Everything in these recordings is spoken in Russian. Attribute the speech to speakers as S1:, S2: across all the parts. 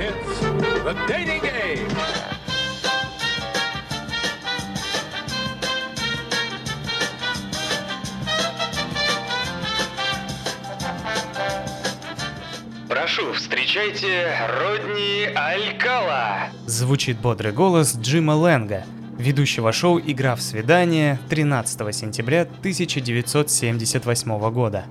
S1: It's the dating game.
S2: Прошу, встречайте Родни Алькала.
S3: Звучит бодрый голос Джима Лэнга, ведущего шоу «Игра в свидание» 13 сентября 1978 года.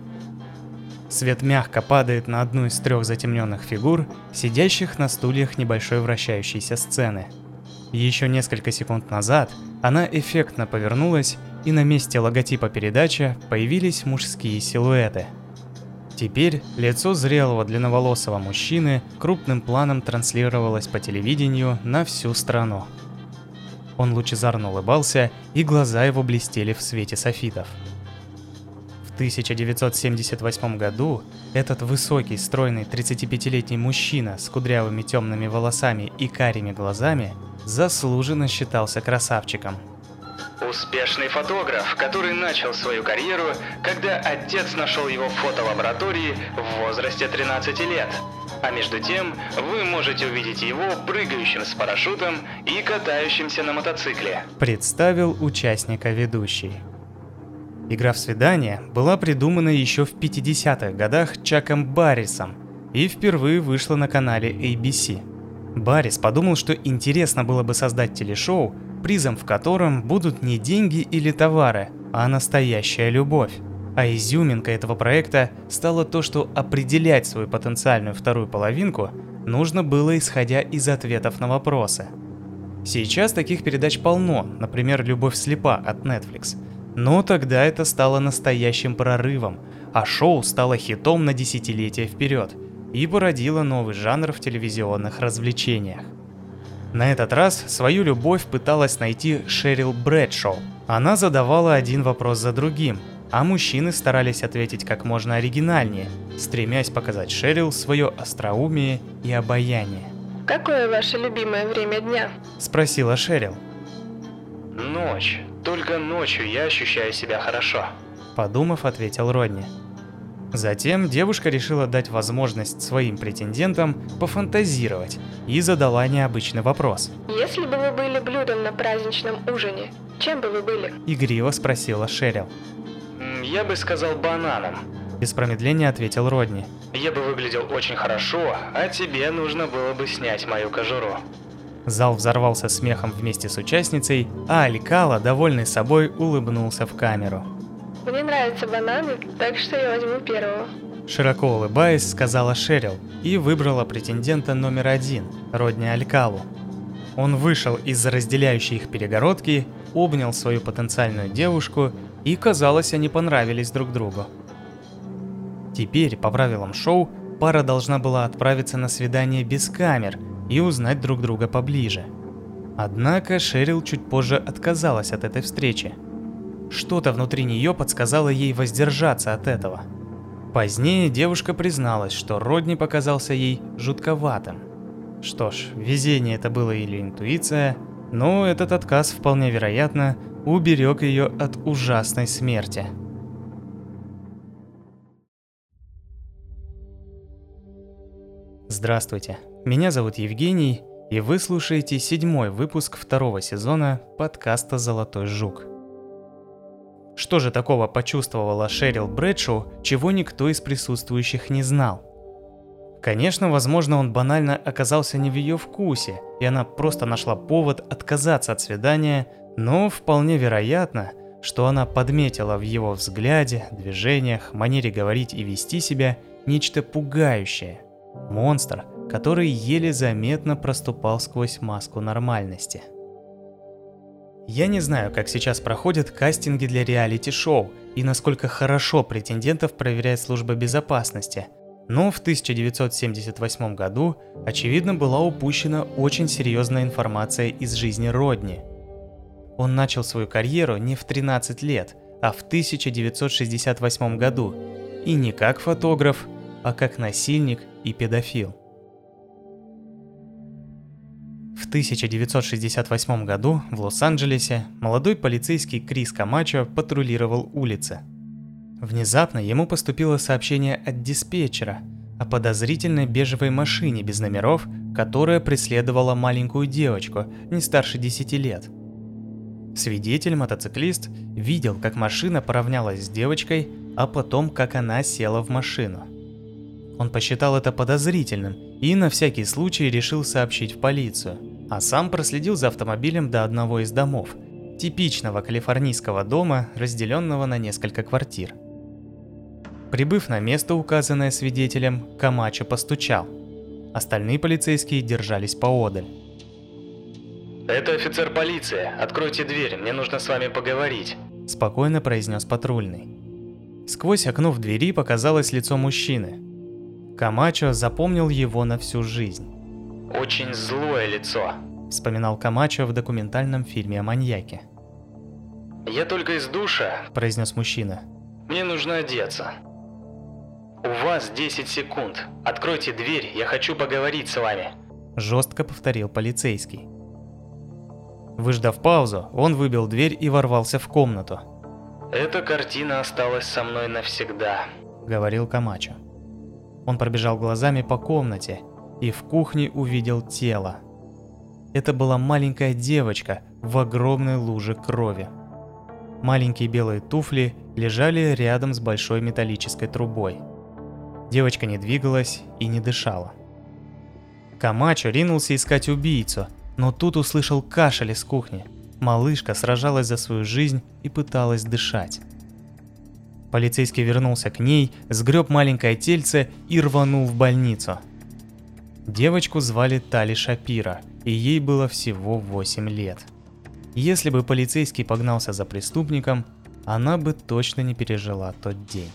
S3: Свет мягко падает на одну из трех затемненных фигур, сидящих на стульях небольшой вращающейся сцены. Еще несколько секунд назад она эффектно повернулась, и на месте логотипа передачи появились мужские силуэты. Теперь лицо зрелого длинноволосого мужчины крупным планом транслировалось по телевидению на всю страну. Он лучезарно улыбался, и глаза его блестели в свете софитов. В 1978 году этот высокий, стройный 35-летний мужчина с кудрявыми темными волосами и карими глазами заслуженно считался красавчиком.
S2: Успешный фотограф, который начал свою карьеру, когда отец нашел его в фотолаборатории в возрасте 13 лет. А между тем, вы можете увидеть его прыгающим с парашютом и катающимся на мотоцикле.
S3: Представил участника ведущий. Игра в свидание была придумана еще в 50-х годах Чаком Баррисом и впервые вышла на канале ABC. Баррис подумал, что интересно было бы создать телешоу, призом в котором будут не деньги или товары, а настоящая любовь. А изюминкой этого проекта стало то, что определять свою потенциальную вторую половинку нужно было исходя из ответов на вопросы. Сейчас таких передач полно, например, «Любовь слепа» от Netflix. Но тогда это стало настоящим прорывом, а шоу стало хитом на десятилетия вперед и породило новый жанр в телевизионных развлечениях. На этот раз свою любовь пыталась найти Шерил Брэдшоу. Она задавала один вопрос за другим, а мужчины старались ответить как можно оригинальнее, стремясь показать Шерил свое остроумие и обаяние.
S4: Какое ваше любимое время дня?
S3: Спросила Шерил.
S2: Ночь. Только ночью я ощущаю себя хорошо.
S3: Подумав, ответил Родни. Затем девушка решила дать возможность своим претендентам пофантазировать и задала необычный вопрос.
S4: Если бы вы были блюдом на праздничном ужине, чем бы вы были?
S3: Игриво спросила Шерил.
S2: Я бы сказал бананом.
S3: Без промедления ответил Родни.
S2: Я бы выглядел очень хорошо, а тебе нужно было бы снять мою кожуру.
S3: Зал взорвался смехом вместе с участницей, а Алькала, довольный собой, улыбнулся в камеру.
S4: Мне нравятся бананы, так что я возьму первого.
S3: Широко улыбаясь, сказала Шерил и выбрала претендента номер один, Родни Алькалу. Он вышел из-за разделяющей их перегородки, обнял свою потенциальную девушку, и казалось, они понравились друг другу. Теперь, по правилам шоу, пара должна была отправиться на свидание без камер и узнать друг друга поближе. Однако Шерил чуть позже отказалась от этой встречи. Что-то внутри нее подсказало ей воздержаться от этого. Позднее девушка призналась, что Родни показался ей жутковатым. Что ж, везение это было или интуиция, но этот отказ вполне вероятно уберег ее от ужасной смерти. Здравствуйте, меня зовут Евгений, и вы слушаете седьмой выпуск второго сезона подкаста «Золотой жук». Что же такого почувствовала Шерил Брэдшоу, чего никто из присутствующих не знал? Конечно, возможно, он банально оказался не в ее вкусе, и она просто нашла повод отказаться от свидания, но вполне вероятно, что она подметила в его взгляде, движениях, манере говорить и вести себя нечто пугающее. Монстр, который еле заметно проступал сквозь маску нормальности. Я не знаю, как сейчас проходят кастинги для реалити-шоу и насколько хорошо претендентов проверяет служба безопасности, но в 1978 году, очевидно, была упущена очень серьезная информация из жизни Родни. Он начал свою карьеру не в 13 лет, а в 1968 году, и не как фотограф, а как насильник и педофил. В 1968 году в Лос-Анджелесе молодой полицейский Крис Камачо патрулировал улицы. Внезапно ему поступило сообщение от диспетчера. о подозрительной бежевой машине без номеров, которая преследовала маленькую девочку, не старше 10 лет. Свидетель-мотоциклист видел, как машина поравнялась с девочкой, а потом, как она села в машину. Он посчитал это подозрительным и на всякий случай решил сообщить в полицию, а сам проследил за автомобилем до одного из домов, типичного калифорнийского дома, разделенного на несколько квартир. Прибыв на место, указанное свидетелем, Камачо постучал. Остальные полицейские держались поодаль.
S2: Это офицер полиции. Откройте дверь, мне нужно с вами поговорить.
S3: Спокойно произнес патрульный. Сквозь окно в двери показалось лицо мужчины. Камачо запомнил его на всю жизнь.
S2: Очень злое лицо.
S3: Вспоминал Камачо в документальном фильме о маньяке.
S2: Я только из душа,
S3: произнес мужчина.
S2: Мне нужно одеться. У вас 10 секунд. Откройте дверь, я хочу поговорить с вами.
S3: Жестко повторил полицейский. Выждав паузу, он выбил дверь и ворвался в комнату.
S2: «Эта картина осталась со мной навсегда», —
S3: говорил Камачо. Он пробежал глазами по комнате и в кухне увидел тело. Это была маленькая девочка в огромной луже крови. Маленькие белые туфли лежали рядом с большой металлической трубой. Девочка не двигалась и не дышала. Камачо ринулся искать убийцу, но тут услышал кашель из кухни. Малышка сражалась за свою жизнь и пыталась дышать. Полицейский вернулся к ней, сгреб маленькое тельце и рванул в больницу. Девочку звали Тали Шапира, и ей было всего 8 лет. Если бы полицейский погнался за преступником, она бы точно не пережила тот день.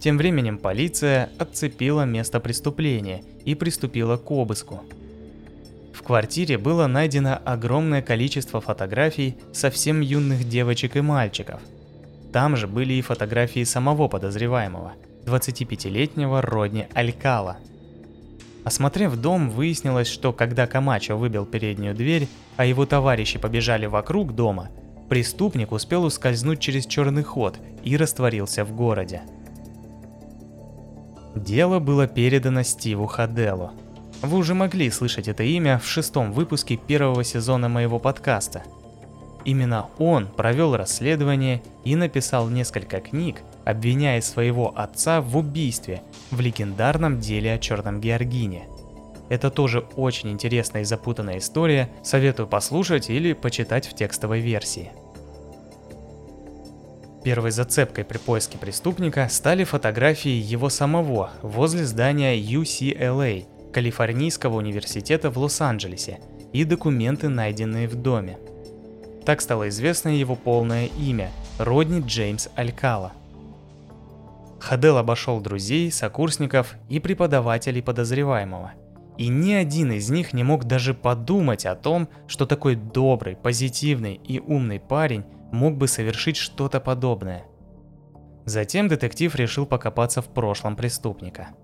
S3: Тем временем полиция отцепила место преступления и приступила к обыску – в квартире было найдено огромное количество фотографий совсем юных девочек и мальчиков. Там же были и фотографии самого подозреваемого, 25-летнего Родни Алькала. Осмотрев дом, выяснилось, что когда Камачо выбил переднюю дверь, а его товарищи побежали вокруг дома, преступник успел ускользнуть через черный ход и растворился в городе. Дело было передано Стиву Хаделу – вы уже могли слышать это имя в шестом выпуске первого сезона моего подкаста. Именно он провел расследование и написал несколько книг, обвиняя своего отца в убийстве в легендарном деле о Черном Георгине. Это тоже очень интересная и запутанная история, советую послушать или почитать в текстовой версии. Первой зацепкой при поиске преступника стали фотографии его самого возле здания UCLA, Калифорнийского университета в Лос-Анджелесе и документы, найденные в доме. Так стало известно его полное имя – Родни Джеймс Алькала. Хадел обошел друзей, сокурсников и преподавателей подозреваемого. И ни один из них не мог даже подумать о том, что такой добрый, позитивный и умный парень мог бы совершить что-то подобное. Затем детектив решил покопаться в прошлом преступника –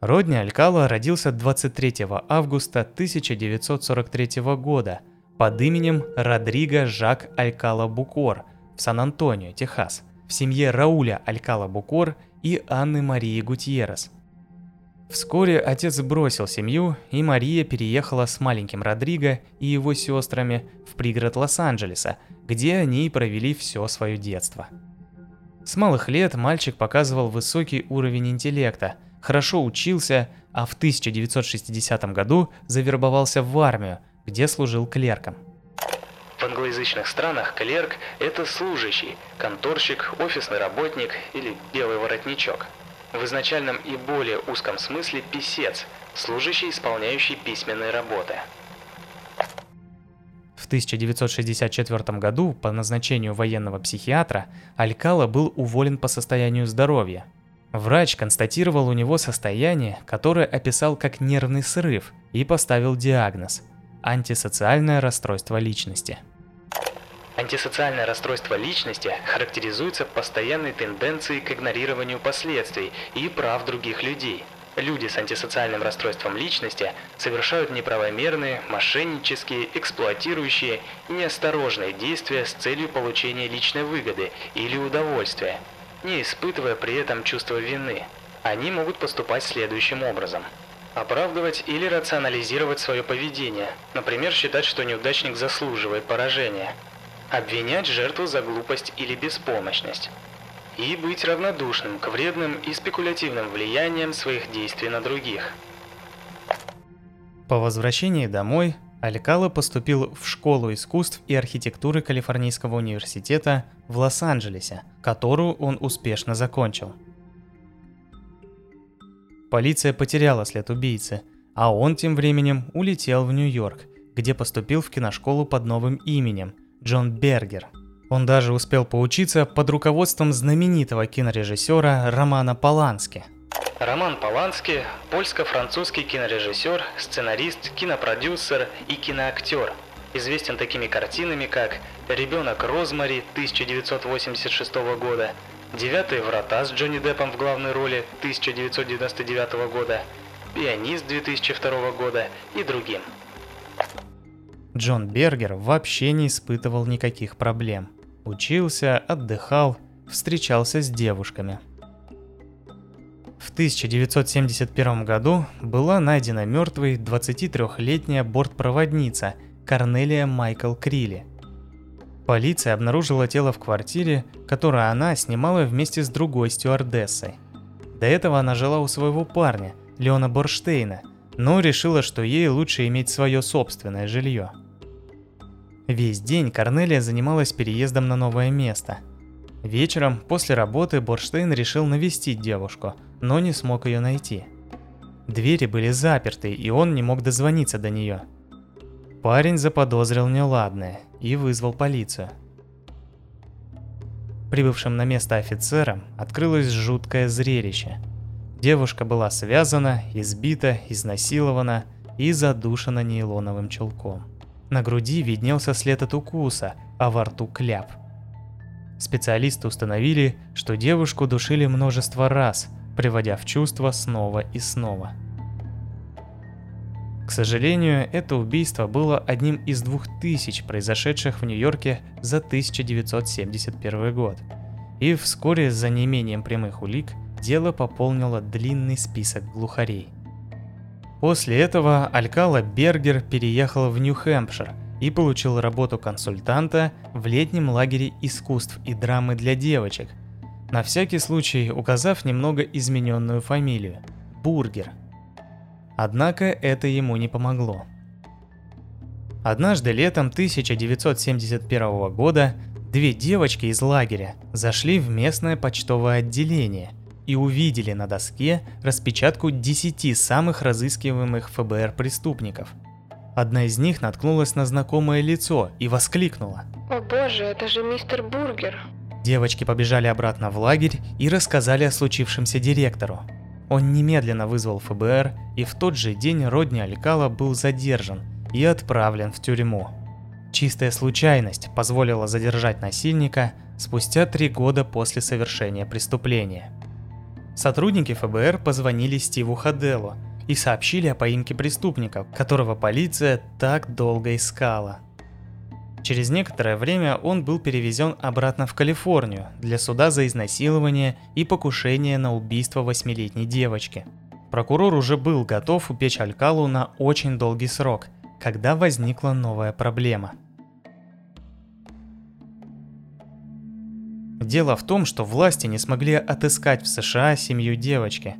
S3: Родни Алькала родился 23 августа 1943 года под именем Родриго Жак Алькала Букор в Сан-Антонио, Техас, в семье Рауля Алькала Букор и Анны Марии Гутьеррес. Вскоре отец бросил семью, и Мария переехала с маленьким Родриго и его сестрами в пригород Лос-Анджелеса, где они и провели все свое детство. С малых лет мальчик показывал высокий уровень интеллекта – хорошо учился, а в 1960 году завербовался в армию, где служил клерком.
S2: В англоязычных странах клерк – это служащий, конторщик, офисный работник или белый воротничок. В изначальном и более узком смысле писец, служащий, исполняющий письменные работы.
S3: В 1964 году по назначению военного психиатра Алькала был уволен по состоянию здоровья – Врач констатировал у него состояние, которое описал как нервный срыв и поставил диагноз – антисоциальное расстройство личности.
S2: Антисоциальное расстройство личности характеризуется постоянной тенденцией к игнорированию последствий и прав других людей. Люди с антисоциальным расстройством личности совершают неправомерные, мошеннические, эксплуатирующие и неосторожные действия с целью получения личной выгоды или удовольствия, не испытывая при этом чувства вины. Они могут поступать следующим образом. Оправдывать или рационализировать свое поведение, например, считать, что неудачник заслуживает поражения. Обвинять жертву за глупость или беспомощность и быть равнодушным к вредным и спекулятивным влияниям своих действий на других.
S3: По возвращении домой Алькала поступил в школу искусств и архитектуры Калифорнийского университета в Лос-Анджелесе, которую он успешно закончил. Полиция потеряла след убийцы, а он тем временем улетел в Нью-Йорк, где поступил в киношколу под новым именем – Джон Бергер – он даже успел поучиться под руководством знаменитого кинорежиссера Романа Полански.
S2: Роман Полански – польско-французский кинорежиссер, сценарист, кинопродюсер и киноактер. Известен такими картинами, как «Ребенок Розмари» 1986 года, «Девятые врата» с Джонни Деппом в главной роли 1999 года, «Пианист» 2002 года и другим.
S3: Джон Бергер вообще не испытывал никаких проблем – Учился, отдыхал, встречался с девушками. В 1971 году была найдена мертвой 23-летняя бортпроводница Корнелия Майкл Крилли. Полиция обнаружила тело в квартире, которую она снимала вместе с другой стюардессой. До этого она жила у своего парня, Леона Борштейна, но решила, что ей лучше иметь свое собственное жилье – Весь день Корнелия занималась переездом на новое место. Вечером, после работы, Борштейн решил навестить девушку, но не смог ее найти. Двери были заперты, и он не мог дозвониться до нее. Парень заподозрил неладное и вызвал полицию. Прибывшим на место офицерам открылось жуткое зрелище. Девушка была связана, избита, изнасилована и задушена нейлоновым чулком. На груди виднелся след от укуса, а во рту кляп. Специалисты установили, что девушку душили множество раз, приводя в чувство снова и снова. К сожалению, это убийство было одним из двух тысяч произошедших в Нью-Йорке за 1971 год. И вскоре за неимением прямых улик дело пополнило длинный список глухарей. После этого Алькала Бергер переехал в Нью-Хэмпшир и получил работу консультанта в летнем лагере искусств и драмы для девочек, на всякий случай указав немного измененную фамилию – Бургер. Однако это ему не помогло. Однажды летом 1971 года две девочки из лагеря зашли в местное почтовое отделение – и увидели на доске распечатку 10 самых разыскиваемых ФБР преступников. Одна из них наткнулась на знакомое лицо и воскликнула.
S4: «О боже, это же мистер Бургер!»
S3: Девочки побежали обратно в лагерь и рассказали о случившемся директору. Он немедленно вызвал ФБР, и в тот же день Родни Алькала был задержан и отправлен в тюрьму. Чистая случайность позволила задержать насильника спустя три года после совершения преступления. Сотрудники ФБР позвонили Стиву Хаделу и сообщили о поимке преступника, которого полиция так долго искала. Через некоторое время он был перевезен обратно в Калифорнию для суда за изнасилование и покушение на убийство восьмилетней девочки. Прокурор уже был готов упечь Алькалу на очень долгий срок, когда возникла новая проблема – Дело в том, что власти не смогли отыскать в США семью девочки.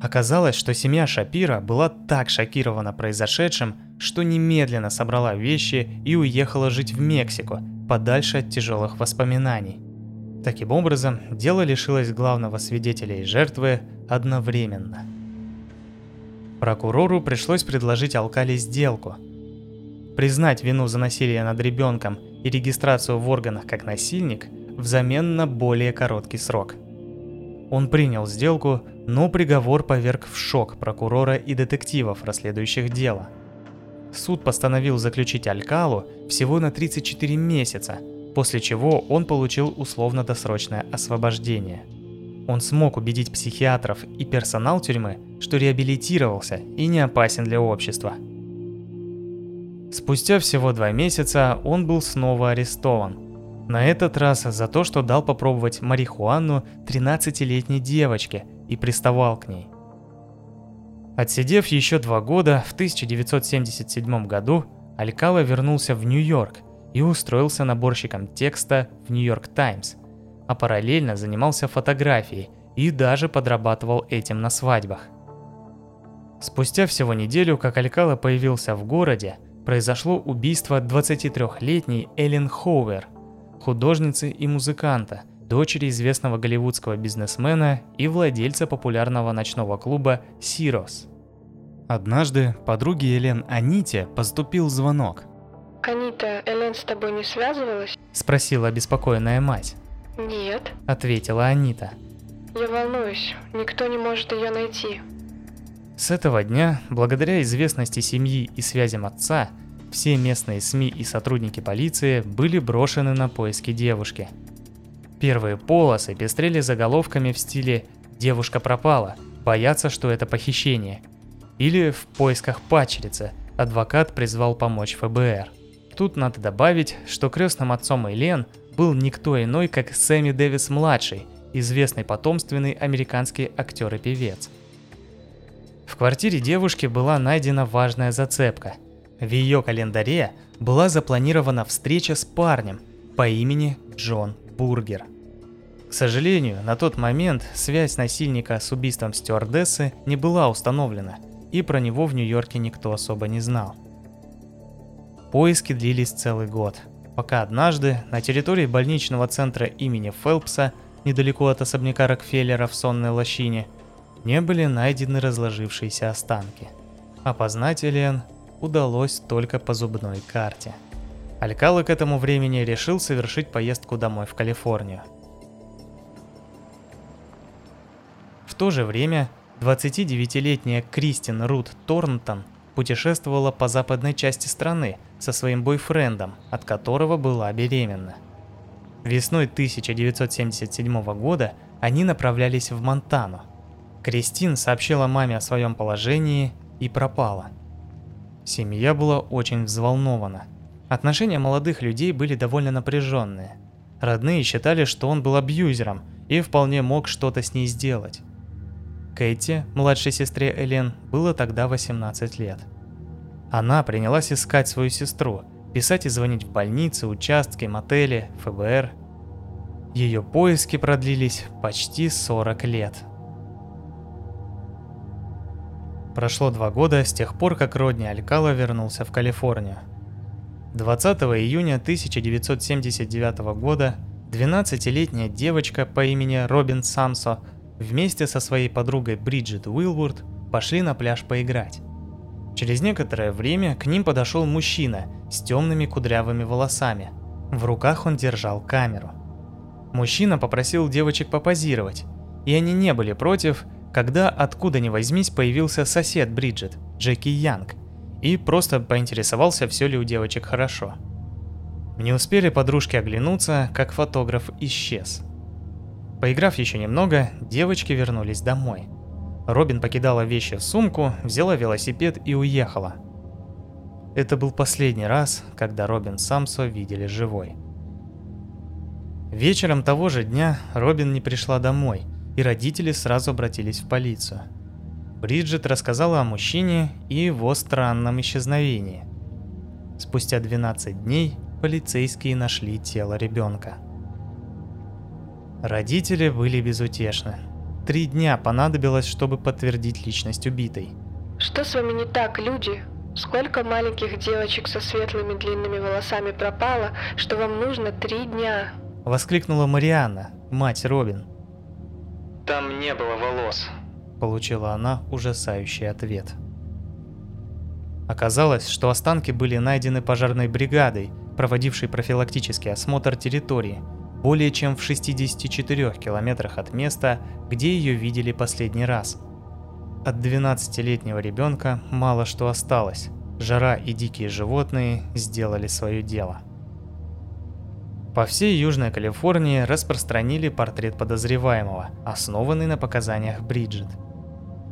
S3: Оказалось, что семья Шапира была так шокирована произошедшим, что немедленно собрала вещи и уехала жить в Мексику, подальше от тяжелых воспоминаний. Таким образом, дело лишилось главного свидетеля и жертвы одновременно. Прокурору пришлось предложить Алкали сделку. Признать вину за насилие над ребенком и регистрацию в органах как насильник – взамен на более короткий срок. Он принял сделку, но приговор поверг в шок прокурора и детективов, расследующих дело. Суд постановил заключить Алькалу всего на 34 месяца, после чего он получил условно-досрочное освобождение. Он смог убедить психиатров и персонал тюрьмы, что реабилитировался и не опасен для общества. Спустя всего два месяца он был снова арестован. На этот раз за то, что дал попробовать марихуану 13-летней девочке и приставал к ней. Отсидев еще два года, в 1977 году Алькала вернулся в Нью-Йорк и устроился наборщиком текста в Нью-Йорк Таймс, а параллельно занимался фотографией и даже подрабатывал этим на свадьбах. Спустя всего неделю, как Алькала появился в городе, произошло убийство 23-летней Эллен Хоувер, художницы и музыканта, дочери известного голливудского бизнесмена и владельца популярного ночного клуба «Сирос». Однажды подруге Элен Аните поступил звонок.
S4: Анита, Элен с тобой не связывалась?
S3: Спросила обеспокоенная мать.
S4: Нет.
S3: Ответила Анита.
S4: Я волнуюсь, никто не может ее найти.
S3: С этого дня, благодаря известности семьи и связям отца, все местные СМИ и сотрудники полиции были брошены на поиски девушки. Первые полосы пестрели заголовками в стиле «Девушка пропала», «Боятся, что это похищение» или «В поисках падчерицы», адвокат призвал помочь ФБР. Тут надо добавить, что крестным отцом Элен был никто иной, как Сэмми Дэвис-младший, известный потомственный американский актер и певец – в квартире девушки была найдена важная зацепка. В ее календаре была запланирована встреча с парнем по имени Джон Бургер. К сожалению, на тот момент связь насильника с убийством стюардессы не была установлена, и про него в Нью-Йорке никто особо не знал. Поиски длились целый год, пока однажды на территории больничного центра имени Фелпса, недалеко от особняка Рокфеллера в сонной лощине, не были найдены разложившиеся останки. Опознать Элен удалось только по зубной карте. Алькала к этому времени решил совершить поездку домой в Калифорнию. В то же время 29-летняя Кристин Рут Торнтон путешествовала по западной части страны со своим бойфрендом, от которого была беременна. Весной 1977 года они направлялись в Монтану, Кристин сообщила маме о своем положении и пропала. Семья была очень взволнована. Отношения молодых людей были довольно напряженные. Родные считали, что он был абьюзером и вполне мог что-то с ней сделать. Кэти, младшей сестре Элен, было тогда 18 лет. Она принялась искать свою сестру, писать и звонить в больницы, участки, мотели, ФБР. Ее поиски продлились почти 40 лет – Прошло два года с тех пор, как Родни Алькала вернулся в Калифорнию. 20 июня 1979 года 12-летняя девочка по имени Робин Самсо вместе со своей подругой Бриджит Уилвуд пошли на пляж поиграть. Через некоторое время к ним подошел мужчина с темными кудрявыми волосами. В руках он держал камеру. Мужчина попросил девочек попозировать, и они не были против, когда откуда ни возьмись появился сосед Бриджит, Джеки Янг, и просто поинтересовался, все ли у девочек хорошо. Не успели подружки оглянуться, как фотограф исчез. Поиграв еще немного, девочки вернулись домой. Робин покидала вещи в сумку, взяла велосипед и уехала. Это был последний раз, когда Робин Самсо видели живой. Вечером того же дня Робин не пришла домой – и родители сразу обратились в полицию. Бриджит рассказала о мужчине и его странном исчезновении. Спустя 12 дней полицейские нашли тело ребенка. Родители были безутешны. Три дня понадобилось, чтобы подтвердить личность убитой.
S4: Что с вами не так, люди? Сколько маленьких девочек со светлыми длинными волосами пропало, что вам нужно три дня?
S3: Воскликнула Марианна, мать Робин.
S2: Там не было волос.
S3: Получила она ужасающий ответ. Оказалось, что останки были найдены пожарной бригадой, проводившей профилактический осмотр территории, более чем в 64 километрах от места, где ее видели последний раз. От 12-летнего ребенка мало что осталось. Жара и дикие животные сделали свое дело. По всей Южной Калифорнии распространили портрет подозреваемого, основанный на показаниях Бриджит.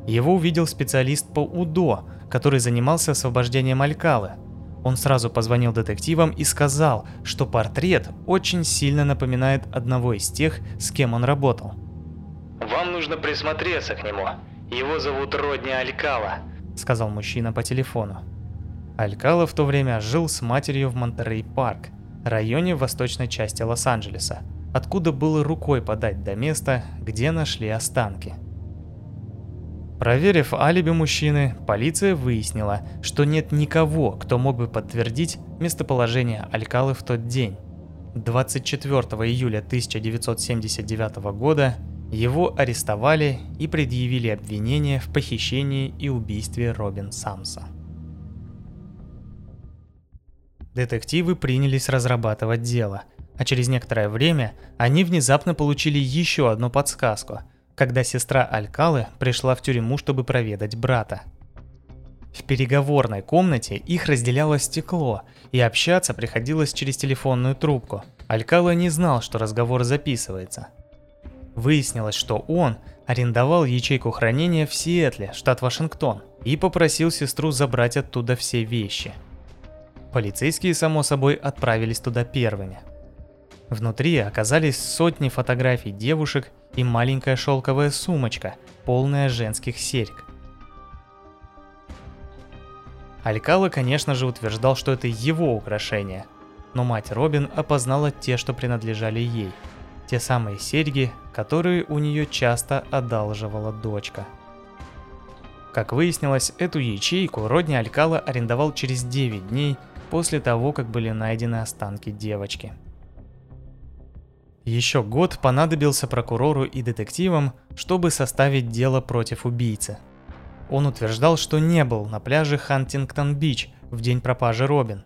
S3: Его увидел специалист по УДО, который занимался освобождением Алькалы. Он сразу позвонил детективам и сказал, что портрет очень сильно напоминает одного из тех, с кем он работал.
S2: «Вам нужно присмотреться к нему. Его зовут Родни Алькала», —
S3: сказал мужчина по телефону. Алькала в то время жил с матерью в Монтерей-парк, районе восточной части Лос-Анджелеса, откуда было рукой подать до места, где нашли останки. Проверив алиби мужчины, полиция выяснила, что нет никого, кто мог бы подтвердить местоположение Алькалы в тот день. 24 июля 1979 года его арестовали и предъявили обвинение в похищении и убийстве Робин Самса. Детективы принялись разрабатывать дело, а через некоторое время они внезапно получили еще одну подсказку, когда сестра Алькалы пришла в тюрьму, чтобы проведать брата. В переговорной комнате их разделяло стекло, и общаться приходилось через телефонную трубку. Алькала не знал, что разговор записывается. Выяснилось, что он арендовал ячейку хранения в Сиэтле, штат Вашингтон, и попросил сестру забрать оттуда все вещи – Полицейские, само собой, отправились туда первыми. Внутри оказались сотни фотографий девушек и маленькая шелковая сумочка, полная женских серьг. Алькала, конечно же, утверждал, что это его украшение, но мать Робин опознала те, что принадлежали ей. Те самые серьги, которые у нее часто одалживала дочка. Как выяснилось, эту ячейку Родни Алькала арендовал через 9 дней после того, как были найдены останки девочки. Еще год понадобился прокурору и детективам, чтобы составить дело против убийцы. Он утверждал, что не был на пляже Хантингтон-Бич в день пропажи Робин.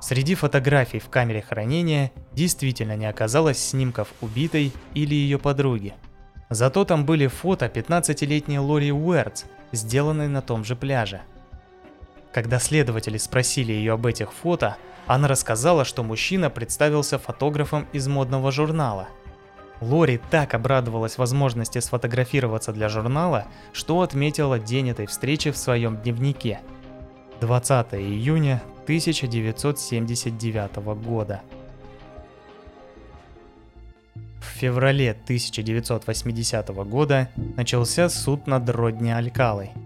S3: Среди фотографий в камере хранения действительно не оказалось снимков убитой или ее подруги. Зато там были фото 15-летней Лори Уэртс, сделанной на том же пляже – когда следователи спросили ее об этих фото, она рассказала, что мужчина представился фотографом из модного журнала. Лори так обрадовалась возможности сфотографироваться для журнала, что отметила день этой встречи в своем дневнике. 20 июня 1979 года. В феврале 1980 года начался суд над Родни Алькалой –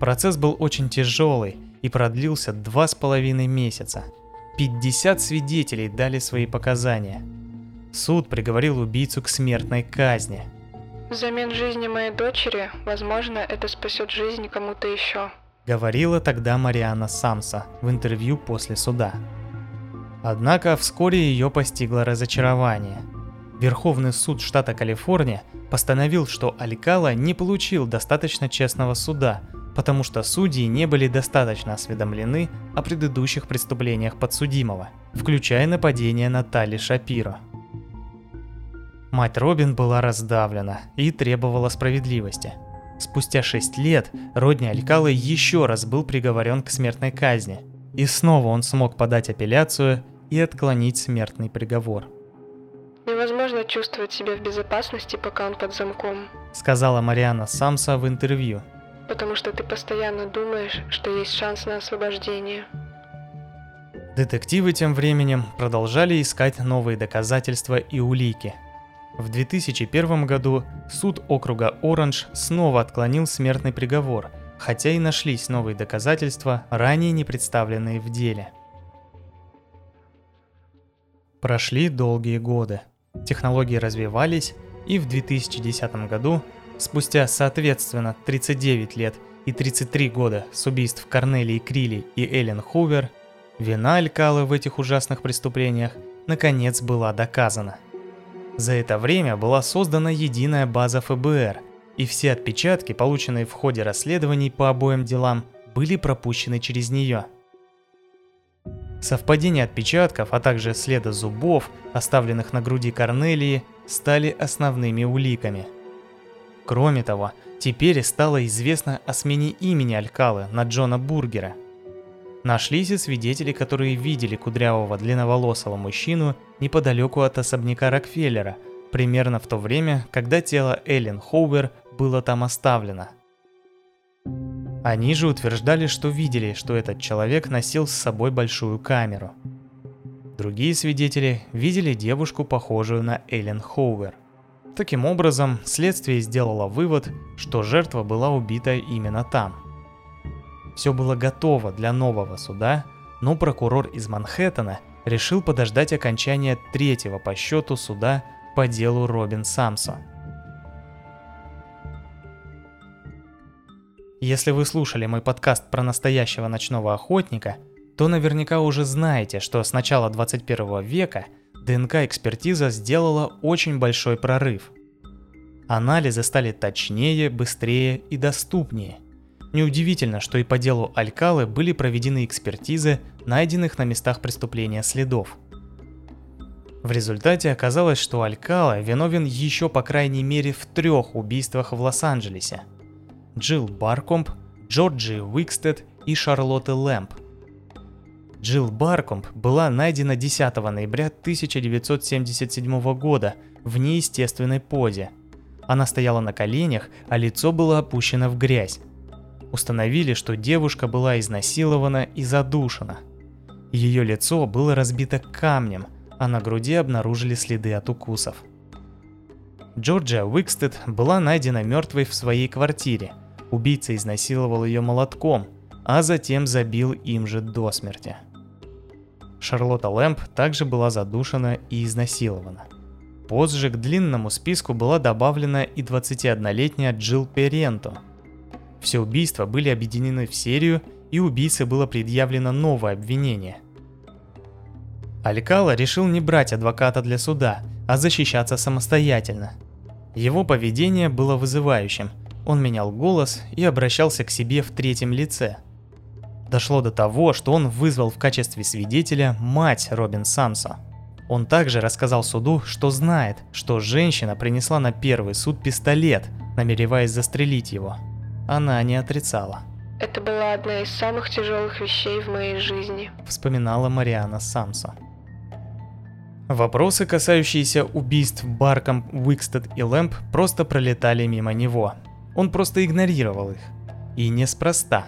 S3: Процесс был очень тяжелый и продлился два с половиной месяца. 50 свидетелей дали свои показания. Суд приговорил убийцу к смертной казни.
S4: Взамен жизни моей дочери, возможно, это спасет жизнь кому-то еще.
S3: Говорила тогда Мариана Самса в интервью после суда. Однако вскоре ее постигло разочарование. Верховный суд штата Калифорния постановил, что Алькала не получил достаточно честного суда – потому что судьи не были достаточно осведомлены о предыдущих преступлениях подсудимого, включая нападение на Тали Шапиро. Мать Робин была раздавлена и требовала справедливости. Спустя шесть лет Родни Алькалы еще раз был приговорен к смертной казни, и снова он смог подать апелляцию и отклонить смертный приговор.
S4: Невозможно чувствовать себя в безопасности, пока он под замком,
S3: сказала Мариана Самса в интервью –
S4: потому что ты постоянно думаешь, что есть шанс на освобождение.
S3: Детективы тем временем продолжали искать новые доказательства и улики. В 2001 году суд округа Оранж снова отклонил смертный приговор, хотя и нашлись новые доказательства, ранее не представленные в деле. Прошли долгие годы. Технологии развивались, и в 2010 году Спустя, соответственно, 39 лет и 33 года с убийств Корнелии Крилли и Эллен Хувер, вина Алькалы в этих ужасных преступлениях наконец была доказана. За это время была создана единая база ФБР, и все отпечатки, полученные в ходе расследований по обоим делам, были пропущены через нее. Совпадение отпечатков, а также следа зубов, оставленных на груди Корнелии, стали основными уликами – Кроме того, теперь стало известно о смене имени Алькалы на Джона Бургера. Нашлись и свидетели, которые видели кудрявого длинноволосого мужчину неподалеку от особняка Рокфеллера, примерно в то время, когда тело Эллен Хоувер было там оставлено. Они же утверждали, что видели, что этот человек носил с собой большую камеру. Другие свидетели видели девушку, похожую на Эллен Хоувер. Таким образом, следствие сделало вывод, что жертва была убита именно там – все было готово для нового суда, но прокурор из Манхэттена решил подождать окончания третьего по счету суда по делу Робин Самсо. Если вы слушали мой подкаст про настоящего ночного охотника, то наверняка уже знаете, что с начала 21 века ДНК-экспертиза сделала очень большой прорыв. Анализы стали точнее, быстрее и доступнее – Неудивительно, что и по делу Алькалы были проведены экспертизы найденных на местах преступления следов. В результате оказалось, что Алькала виновен еще по крайней мере в трех убийствах в Лос-Анджелесе. Джилл Баркомп, Джорджи Уикстед и Шарлотты Лэмп. Джилл Баркомп была найдена 10 ноября 1977 года в неестественной позе. Она стояла на коленях, а лицо было опущено в грязь. Установили, что девушка была изнасилована и задушена. Ее лицо было разбито камнем, а на груди обнаружили следы от укусов. Джорджия Уикстед была найдена мертвой в своей квартире. Убийца изнасиловал ее молотком, а затем забил им же до смерти. Шарлотта Лэмп также была задушена и изнасилована. Позже к длинному списку была добавлена и 21-летняя Джилл Перенто – все убийства были объединены в серию, и убийце было предъявлено новое обвинение. Алькала решил не брать адвоката для суда, а защищаться самостоятельно. Его поведение было вызывающим. Он менял голос и обращался к себе в третьем лице. Дошло до того, что он вызвал в качестве свидетеля мать Робин Самсо. Он также рассказал суду, что знает, что женщина принесла на первый суд пистолет, намереваясь застрелить его – она не отрицала.
S4: Это была одна из самых тяжелых вещей в моей жизни,
S3: вспоминала Мариана Самсо. Вопросы, касающиеся убийств Барком, Уикстед и Лэмп, просто пролетали мимо него. Он просто игнорировал их. И неспроста.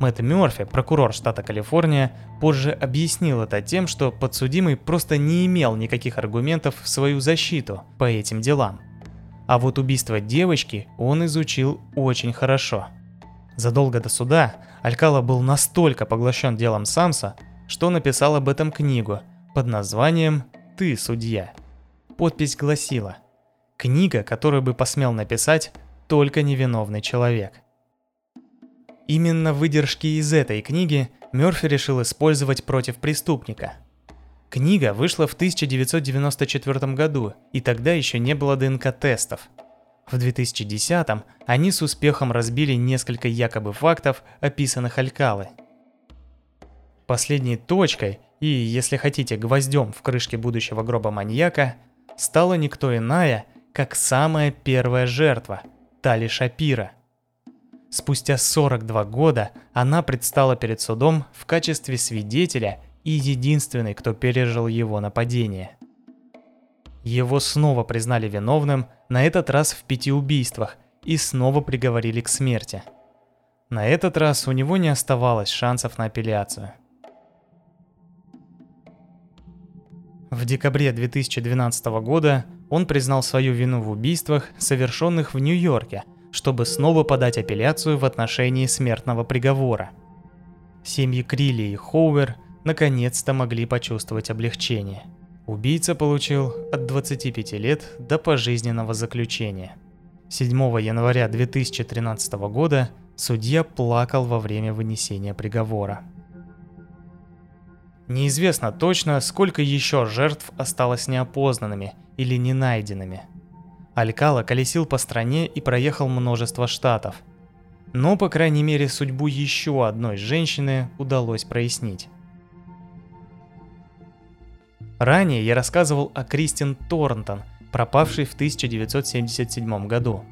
S3: Мэтт Мёрфи, прокурор штата Калифорния, позже объяснил это тем, что подсудимый просто не имел никаких аргументов в свою защиту по этим делам. А вот убийство девочки он изучил очень хорошо. Задолго до суда Алькала был настолько поглощен делом Самса, что написал об этом книгу под названием «Ты, судья». Подпись гласила «Книга, которую бы посмел написать только невиновный человек». Именно выдержки из этой книги Мёрфи решил использовать против преступника – Книга вышла в 1994 году, и тогда еще не было ДНК-тестов. В 2010-м они с успехом разбили несколько якобы фактов, описанных Алькалы. Последней точкой и, если хотите, гвоздем в крышке будущего гроба маньяка стала никто иная, как самая первая жертва – Тали Шапира. Спустя 42 года она предстала перед судом в качестве свидетеля и единственный, кто пережил его нападение. Его снова признали виновным, на этот раз в пяти убийствах, и снова приговорили к смерти. На этот раз у него не оставалось шансов на апелляцию. В декабре 2012 года он признал свою вину в убийствах, совершенных в Нью-Йорке, чтобы снова подать апелляцию в отношении смертного приговора. Семьи Крилли и Хоувер наконец-то могли почувствовать облегчение. Убийца получил от 25 лет до пожизненного заключения. 7 января 2013 года судья плакал во время вынесения приговора. Неизвестно точно, сколько еще жертв осталось неопознанными или не найденными. Алькала колесил по стране и проехал множество штатов. Но, по крайней мере, судьбу еще одной женщины удалось прояснить. Ранее я рассказывал о Кристин Торнтон, пропавшей в 1977 году.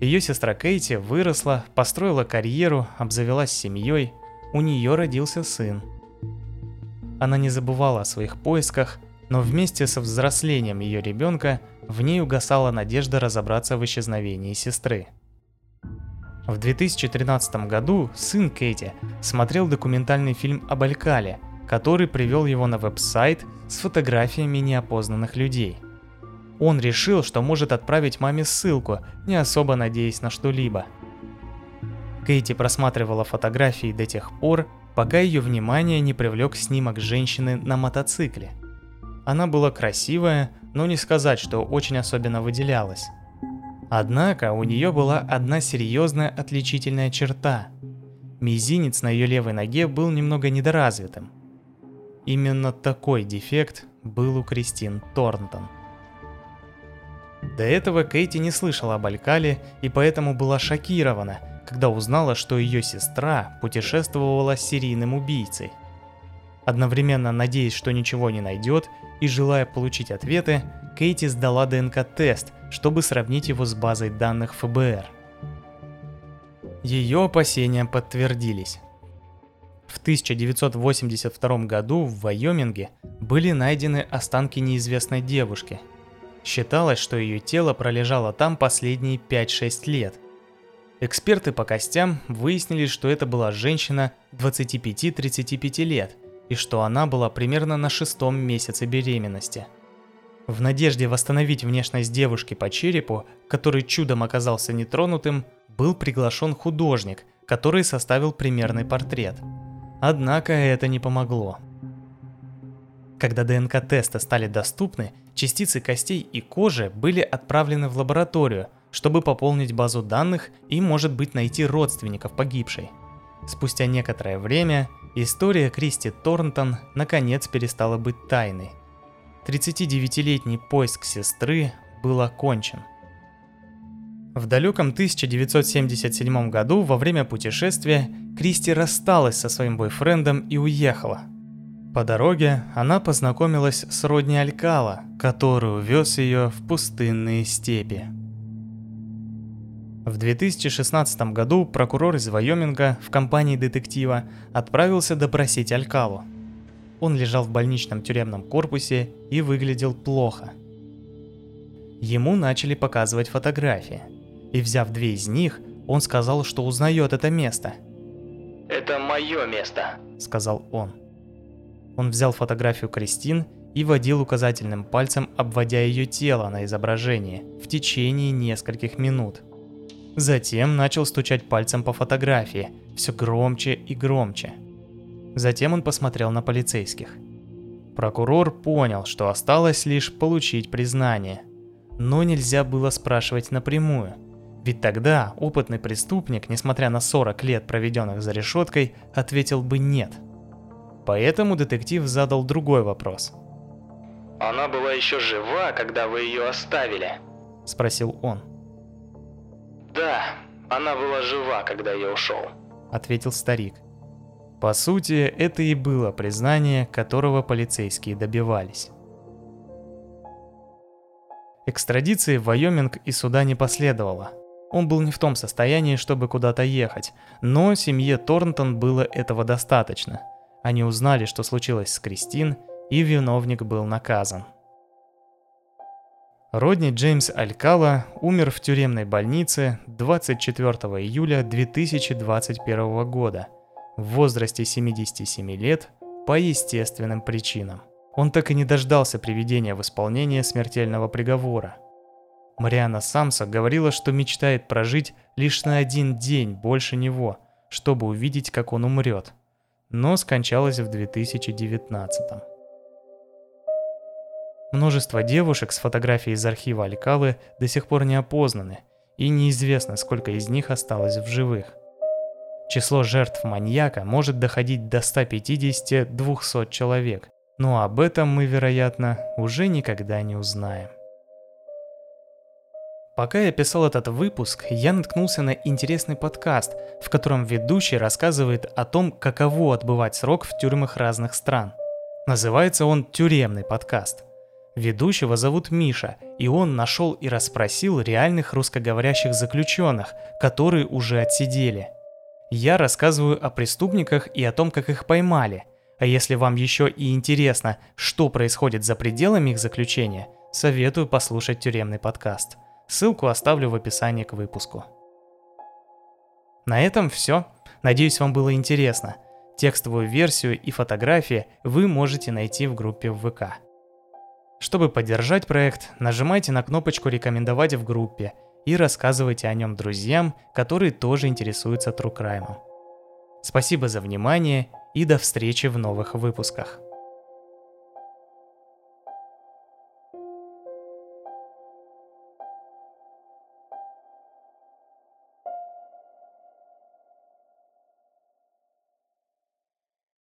S3: Ее сестра Кейти выросла, построила карьеру, обзавелась семьей, у нее родился сын. Она не забывала о своих поисках, но вместе со взрослением ее ребенка в ней угасала надежда разобраться в исчезновении сестры. В 2013 году сын Кэти смотрел документальный фильм об Алькале, который привел его на веб-сайт с фотографиями неопознанных людей. Он решил, что может отправить маме ссылку, не особо надеясь на что-либо. Кейти просматривала фотографии до тех пор, пока ее внимание не привлек снимок женщины на мотоцикле. Она была красивая, но не сказать, что очень особенно выделялась. Однако у нее была одна серьезная отличительная черта. Мизинец на ее левой ноге был немного недоразвитым. Именно такой дефект был у Кристин Торнтон. До этого Кейти не слышала об Алькале и поэтому была шокирована, когда узнала, что ее сестра путешествовала с серийным убийцей. Одновременно надеясь, что ничего не найдет, и желая получить ответы, Кейти сдала ДНК-тест, чтобы сравнить его с базой данных ФБР. Ее опасения подтвердились. В 1982 году в Вайоминге были найдены останки неизвестной девушки. Считалось, что ее тело пролежало там последние 5-6 лет – Эксперты по костям выяснили, что это была женщина 25-35 лет и что она была примерно на шестом месяце беременности. В надежде восстановить внешность девушки по черепу, который чудом оказался нетронутым, был приглашен художник, который составил примерный портрет. Однако это не помогло. Когда ДНК-тесты стали доступны, частицы костей и кожи были отправлены в лабораторию – чтобы пополнить базу данных и, может быть, найти родственников погибшей. Спустя некоторое время история Кристи Торнтон наконец перестала быть тайной. 39-летний поиск сестры был окончен. В далеком 1977 году во время путешествия Кристи рассталась со своим бойфрендом и уехала. По дороге она познакомилась с Родни Алькала, который увез ее в пустынные степи. В 2016 году прокурор из Вайоминга в компании детектива отправился допросить Алькалу. Он лежал в больничном тюремном корпусе и выглядел плохо. Ему начали показывать фотографии, и взяв две из них, он сказал, что узнает это место.
S2: «Это мое место», — сказал он.
S3: Он взял фотографию Кристин и водил указательным пальцем, обводя ее тело на изображении в течение нескольких минут – Затем начал стучать пальцем по фотографии, все громче и громче. Затем он посмотрел на полицейских. Прокурор понял, что осталось лишь получить признание. Но нельзя было спрашивать напрямую. Ведь тогда опытный преступник, несмотря на 40 лет, проведенных за решеткой, ответил бы «нет». Поэтому детектив задал другой вопрос.
S2: «Она была еще жива, когда вы ее оставили?»
S3: – спросил он.
S2: «Да, она была жива, когда я ушел», —
S3: ответил старик. По сути, это и было признание, которого полицейские добивались. Экстрадиции в Вайоминг и суда не последовало. Он был не в том состоянии, чтобы куда-то ехать, но семье Торнтон было этого достаточно. Они узнали, что случилось с Кристин, и виновник был наказан. Родни Джеймс Алькала умер в тюремной больнице 24 июля 2021 года в возрасте 77 лет по естественным причинам. Он так и не дождался приведения в исполнение смертельного приговора. Мариана Самса говорила, что мечтает прожить лишь на один день больше него, чтобы увидеть, как он умрет, но скончалась в 2019 -м. Множество девушек с фотографией из архива Алькалы до сих пор не опознаны, и неизвестно, сколько из них осталось в живых. Число жертв маньяка может доходить до 150-200 человек, но об этом мы, вероятно, уже никогда не узнаем. Пока я писал этот выпуск, я наткнулся на интересный подкаст, в котором ведущий рассказывает о том, каково отбывать срок в тюрьмах разных стран. Называется он «Тюремный подкаст». Ведущего зовут Миша, и он нашел и расспросил реальных русскоговорящих заключенных, которые уже отсидели. Я рассказываю о преступниках и о том, как их поймали. А если вам еще и интересно, что происходит за пределами их заключения, советую послушать тюремный подкаст. Ссылку оставлю в описании к выпуску. На этом все. Надеюсь, вам было интересно. Текстовую версию и фотографии вы можете найти в группе в ВК. Чтобы поддержать проект, нажимайте на кнопочку «Рекомендовать в группе» и рассказывайте о нем друзьям, которые тоже интересуются True Crime. Спасибо за внимание и до встречи в новых выпусках.